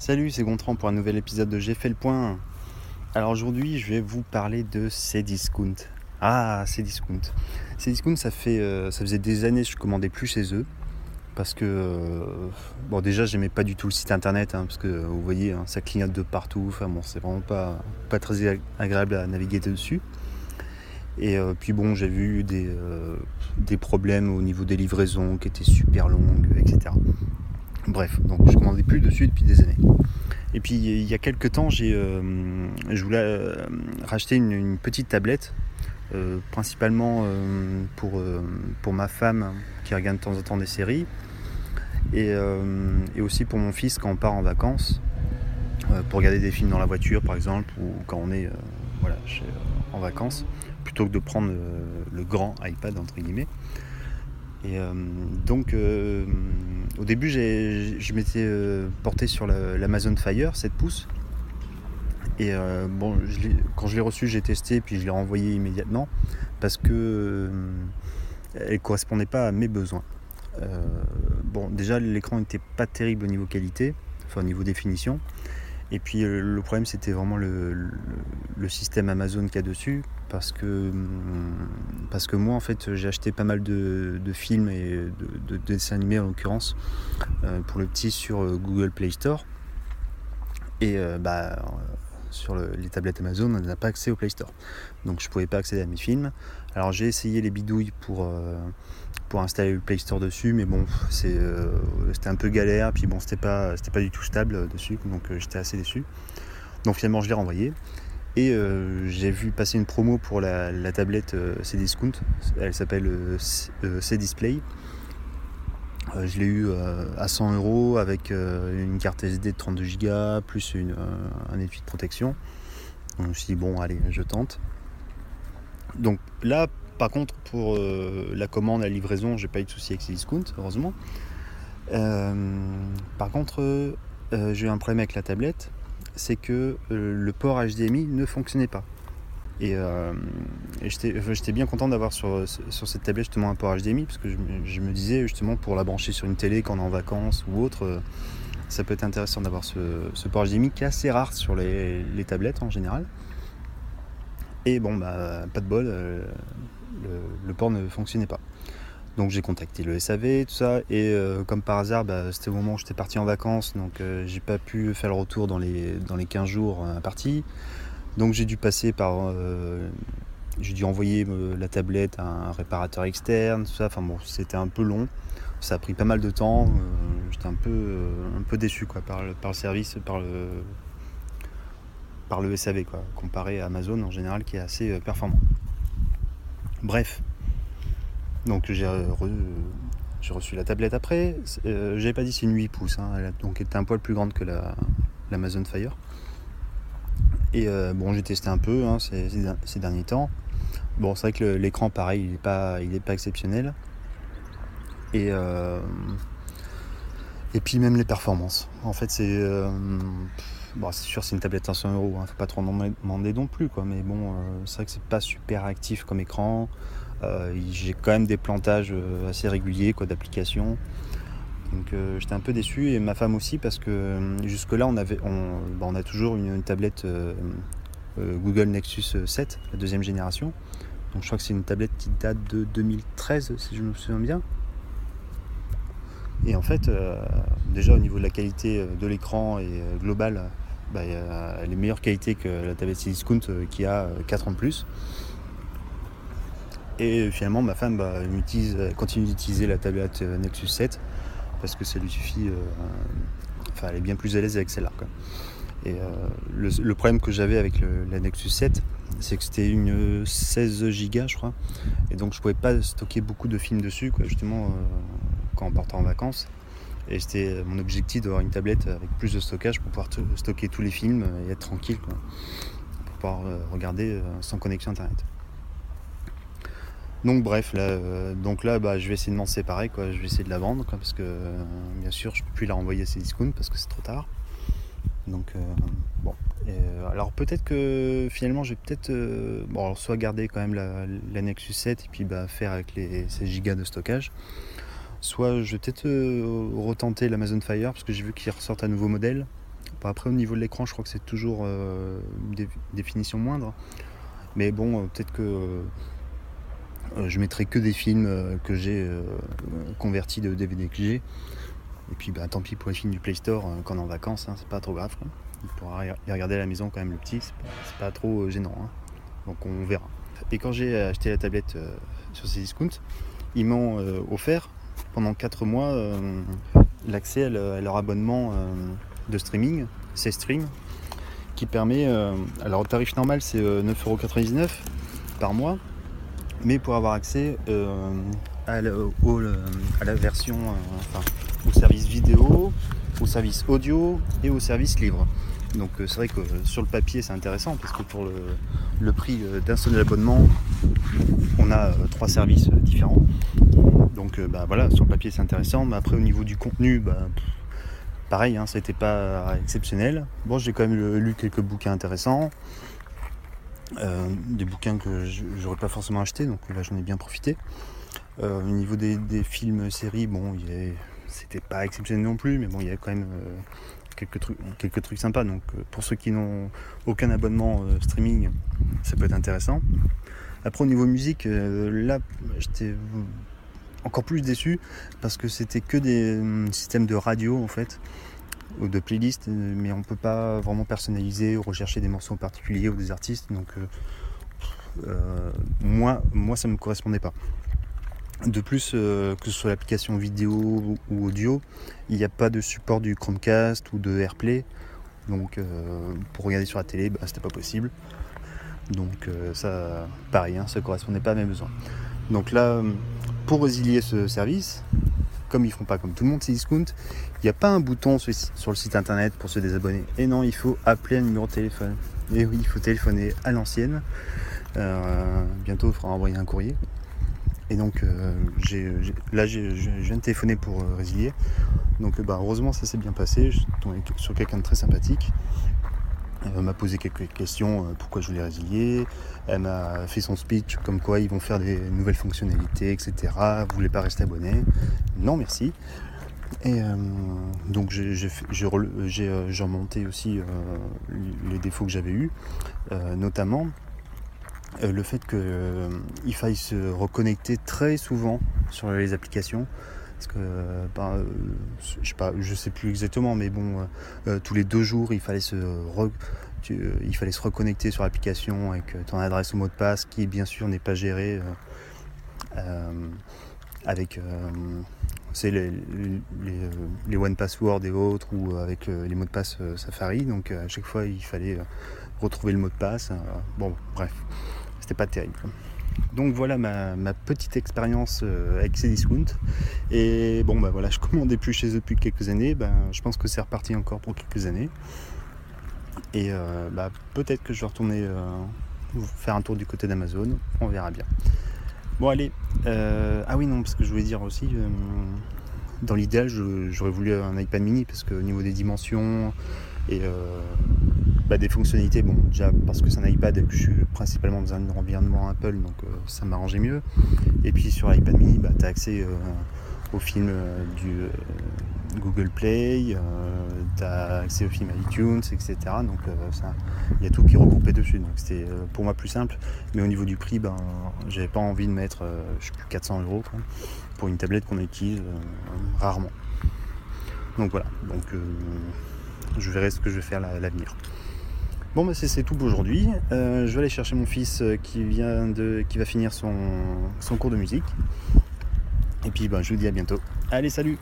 Salut, c'est Gontran pour un nouvel épisode de J'ai fait le point. Alors aujourd'hui, je vais vous parler de Cdiscount. Ah, Cdiscount. Cdiscount, ça fait, euh, ça faisait des années que je commandais plus chez eux parce que euh, bon déjà j'aimais pas du tout le site internet hein, parce que vous voyez hein, ça clignote de partout. Enfin bon, c'est vraiment pas pas très agréable à naviguer dessus. Et euh, puis bon, j'ai vu des, des problèmes au niveau des livraisons qui étaient super longues, etc. Bref, donc je commandais plus dessus depuis des années. Et puis il y a quelques temps, j'ai, euh, je voulais euh, racheter une, petite tablette, euh, principalement pour, pour ma femme qui regarde de temps en temps des séries, et, aussi pour mon fils quand on part en vacances, pour regarder des films dans la voiture par exemple, ou quand on est voilà, en vacances, plutôt que de prendre le grand iPad entre guillemets. Et euh, donc, euh, au début, je m'étais euh, porté sur l'Amazon Fire 7 pouces. Et bon, quand je l'ai reçu, j'ai testé, puis je l'ai renvoyé immédiatement parce que elle correspondait pas à mes besoins. bon, déjà, l'écran n'était pas terrible au niveau qualité, enfin au niveau définition. Et puis euh, le problème c'était vraiment le, système Amazon qu'il y a dessus parce que, hum, parce que moi en fait j'ai acheté pas mal de, films et de, dessins animés en l'occurrence euh, pour le petit sur euh, Google Play Store. Et bah, sur les tablettes Amazon on n'a pas accès au Play Store. Donc je pouvais pas accéder à mes films. Alors j'ai essayé les bidouilles pour, pour installer le Play Store dessus, mais bon, euh, c'était un peu galère, puis bon, c'était pas, pas du tout stable dessus, donc euh, j'étais assez déçu. Donc finalement, je l'ai renvoyé. Et euh, j'ai vu passer une promo pour la, tablette Cdiscount, elle s'appelle Cdisplay. je l'ai eu à 100 euros avec une carte SD de 32 Go plus une, un étui de protection. Donc je me suis dit, bon, allez, je tente. Donc là, par contre, pour euh, la commande, la livraison, j'ai pas eu de souci avec ces discounts, heureusement. Euh, par contre, euh, j'ai eu un problème avec la tablette, c'est que le port HDMI ne fonctionnait pas. Et, j'étais bien content d'avoir sur, cette tablette justement un port HDMI, parce que je, me disais justement pour la brancher sur une télé quand on est en vacances ou autre, ça peut être intéressant d'avoir ce, port HDMI qui est assez rare sur les, les tablettes en général. Et bon, bah, pas de bol, le, port ne fonctionnait pas. Donc j'ai contacté le SAV, tout ça, et euh, comme par hasard, bah, c'était au moment où j'étais parti en vacances, donc euh, j'ai pas pu faire le retour dans les, dans les 15 jours à partie. Donc j'ai dû passer par. Euh, j'ai dû envoyer la tablette à un réparateur externe, tout ça. Enfin bon, c'était un peu long. Ça a pris pas mal de temps. j'étais un peu, un peu déçu quoi, par, le, par le service, par le, par le SAV, comparé à Amazon en général qui est assez performant. Bref. Donc j'ai reçu la tablette après. Euh, J'avais pas dit c'est une 8 pouces, hein. elle donc était un poil plus grande que l'Amazon Fire. Et euh, bon, j'ai testé un peu hein, ces, derniers temps. Bon, c'est vrai que l'écran, pareil, il n'est pas, pas exceptionnel. Et, euh, et puis même les performances. En fait, c'est Bon, c'est sûr, c'est une tablette à 100 euros, hein, faut pas trop demander non plus, quoi. Mais bon, euh, c'est vrai que c'est pas super actif comme écran. Euh, j'ai quand même des plantages euh, assez réguliers, quoi, d'applications. Donc j'étais un peu déçu et ma femme aussi parce que jusque-là on avait, on, bah, on, a toujours une, tablette Google Nexus 7, la deuxième génération. Donc je crois que c'est une tablette qui date de 2013 si je me souviens bien. Et en fait, déjà au niveau de la qualité de l'écran et global, bah, elle est meilleure qualité que la tablette Discount euh, qui a 4 euh, ans de plus. Et finalement, ma femme bah, continue d'utiliser la tablette euh, Nexus 7 parce que ça lui suffit. enfin, elle est bien plus à l'aise avec celle-là. Et le, problème que j'avais avec la Nexus 7, c'est que c'était une 16 Go, je crois. Et donc, je pouvais pas stocker beaucoup de films dessus, justement, quand on partait en vacances. Et c'était mon objectif d'avoir une tablette avec plus de stockage pour pouvoir stocker tous les films et être tranquille, pour pouvoir euh, regarder euh, sans connexion internet. Donc bref, là, euh, donc là bah, je vais essayer de m'en séparer, quoi. je vais essayer de la vendre, parce que bien sûr je ne peux plus la renvoyer à ses discounts parce que c'est trop tard. Donc bon. alors peut-être que finalement je vais peut-être bon, soit garder quand même la, Nexus 7 et puis bah, faire avec les 16 Go de stockage soit je vais peut-être euh, retenter l'Amazon Fire parce que j'ai vu qu'il ressortent un nouveau modèle après, au niveau de l'écran, je crois que c'est toujours une définition moindre. Mais bon, peut-être que je mettrai que des films que j'ai convertis de DVD que j'ai. Et puis bah, tant pis pour les films du Play Store quand on est en vacances, hein, c'est pas trop grave. Il pourra les regarder à la maison quand même le petit, c'est pas, trop gênant. Hein. Donc on verra. Et quand j'ai acheté la tablette sur ces discounts, ils m'ont offert pendant 4 mois l'accès à, leur abonnement de streaming, c'est Stream, qui permet, alors le tarif normal c'est 9,99€ par mois, mais pour avoir accès à, la, version, enfin, au service vidéo, au service audio et au service livre. Donc c'est vrai que sur le papier c'est intéressant parce que pour le, prix d'un seul abonnement, on a trois services différents. Donc bah, voilà, sur le papier c'est intéressant, mais après au niveau du contenu, bah, pareil, hein, ça n'était pas exceptionnel. Bon, j'ai quand même lu quelques bouquins intéressants. Euh, des bouquins que j'aurais pas forcément acheté, donc là j'en ai bien profité. Euh, au niveau des, films, séries, bon, c'était pas exceptionnel non plus, mais bon, il y a quand même euh, quelques, trucs, quelques trucs sympas. Donc pour ceux qui n'ont aucun abonnement streaming, ça peut être intéressant. Après au niveau musique, là j'étais encore plus déçu parce que c'était que des hum, systèmes de radio en fait ou de playlists mais on peut pas vraiment personnaliser ou rechercher des morceaux en particulier ou des artistes donc euh, euh, moi moi ça me correspondait pas. De plus euh, que ce soit l'application vidéo ou audio il n'y a pas de support du Chromecast ou de AirPlay donc pour regarder sur la télé bah, c'était pas possible. Donc ça pareil hein, ça correspondait pas à mes besoins. Donc là hum, pour résilier ce service, comme ils font pas comme tout le monde, c'est discount, il n'y a pas un bouton sur le site internet pour se désabonner. Et non, il faut appeler un numéro de téléphone. Et oui, il faut téléphoner à l'ancienne. Euh, bientôt, il faudra envoyer un courrier. Et donc, euh, là, je viens de téléphoner pour euh, résilier. Donc, bah, heureusement, ça s'est bien passé. Je suis tombé sur quelqu'un de très sympathique. Elle m'a posé quelques questions, euh, pourquoi je voulais résilier. Elle m'a fait son speech comme quoi ils vont faire des nouvelles fonctionnalités, etc. Vous voulez pas rester abonné? Non, merci. Et euh, donc j'ai euh, remonté aussi les défauts que j'avais eus, notamment le fait qu'il faille se reconnecter très souvent sur les applications parce que ben, je sais sais plus exactement mais bon tous les deux jours il fallait se il fallait se reconnecter sur l'application avec ton adresse ou mot de passe qui bien sûr n'est pas géré avec les, les, One Password et autres ou avec les mots de passe Safari. Donc à chaque fois il fallait retrouver le mot de passe bon bref. C'était pas terrible donc voilà ma, petite expérience euh, avec Cdiscount. Et bon bah voilà, je commandais plus chez eux depuis quelques années. Ben, je pense que c'est reparti encore pour quelques années. Et euh, bah, peut-être que je vais retourner euh, faire un tour du côté d'Amazon. On verra bien. Bon allez. ah oui non, parce que je voulais dire aussi, dans l'idéal j'aurais voulu un iPad mini parce qu'au niveau des dimensions et bah, des fonctionnalités, bon, déjà parce que c'est un iPad et que je suis principalement dans un environnement Apple, donc euh, ça m'arrangeait mieux. Et puis sur l'iPad mini, bah, tu as accès euh, aux films euh, du Google Play, tu as accès aux films iTunes, etc. Donc il y a tout qui est regroupé dessus. Donc c'était pour moi plus simple. Mais au niveau du prix, ben, j'avais pas envie de mettre, je sais plus, 400 euros pour une tablette qu'on utilise rarement. Donc voilà, donc je verrai ce que je vais faire à l'avenir. Bon bah c'est tout pour aujourd'hui. Euh, je vais aller chercher mon fils euh, qui vient de. qui va finir son, cours de musique. Et puis bah, je vous dis à bientôt. Allez salut